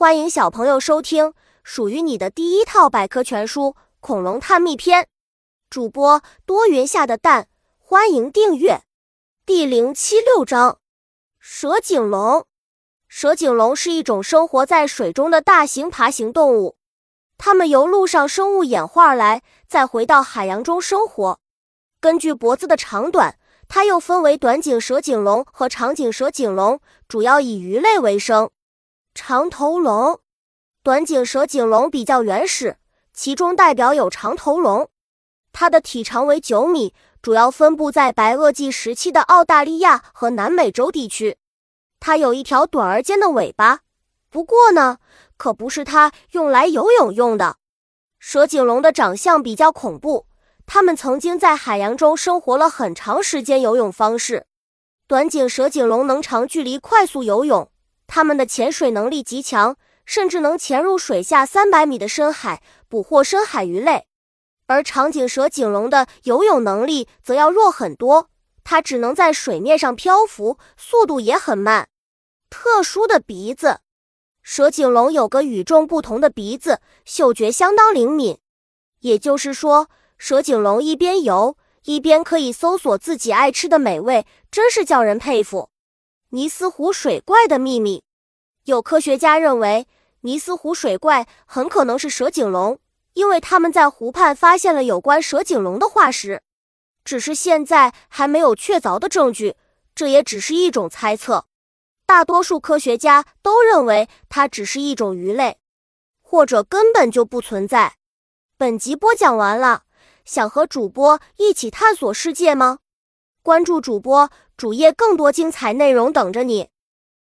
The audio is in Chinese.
欢迎小朋友收听属于你的第一套百科全书《恐龙探秘篇》，主播多云下的蛋，欢迎订阅。第零七六章：蛇颈龙。蛇颈龙是一种生活在水中的大型爬行动物，它们由陆上生物演化而来，再回到海洋中生活。根据脖子的长短，它又分为短颈蛇颈龙和长颈蛇颈龙，主要以鱼类为生。长头龙，短颈蛇颈龙比较原始，其中代表有长头龙，它的体长为九米，主要分布在白垩纪时期的澳大利亚和南美洲地区。它有一条短而尖的尾巴，不过呢，可不是它用来游泳用的。蛇颈龙的长相比较恐怖，它们曾经在海洋中生活了很长时间。游泳方式，短颈蛇颈龙能长距离快速游泳。它们的潜水能力极强，甚至能潜入水下三百米的深海捕获深海鱼类。而长颈蛇颈龙的游泳能力则要弱很多，它只能在水面上漂浮，速度也很慢。特殊的鼻子，蛇颈龙有个与众不同的鼻子，嗅觉相当灵敏。也就是说，蛇颈龙一边游一边可以搜索自己爱吃的美味，真是叫人佩服。尼斯湖水怪的秘密，有科学家认为尼斯湖水怪很可能是蛇颈龙，因为他们在湖畔发现了有关蛇颈龙的化石，只是现在还没有确凿的证据，这也只是一种猜测。大多数科学家都认为它只是一种鱼类，或者根本就不存在。本集播讲完了，想和主播一起探索世界吗？关注主播主页，更多精彩内容等着你。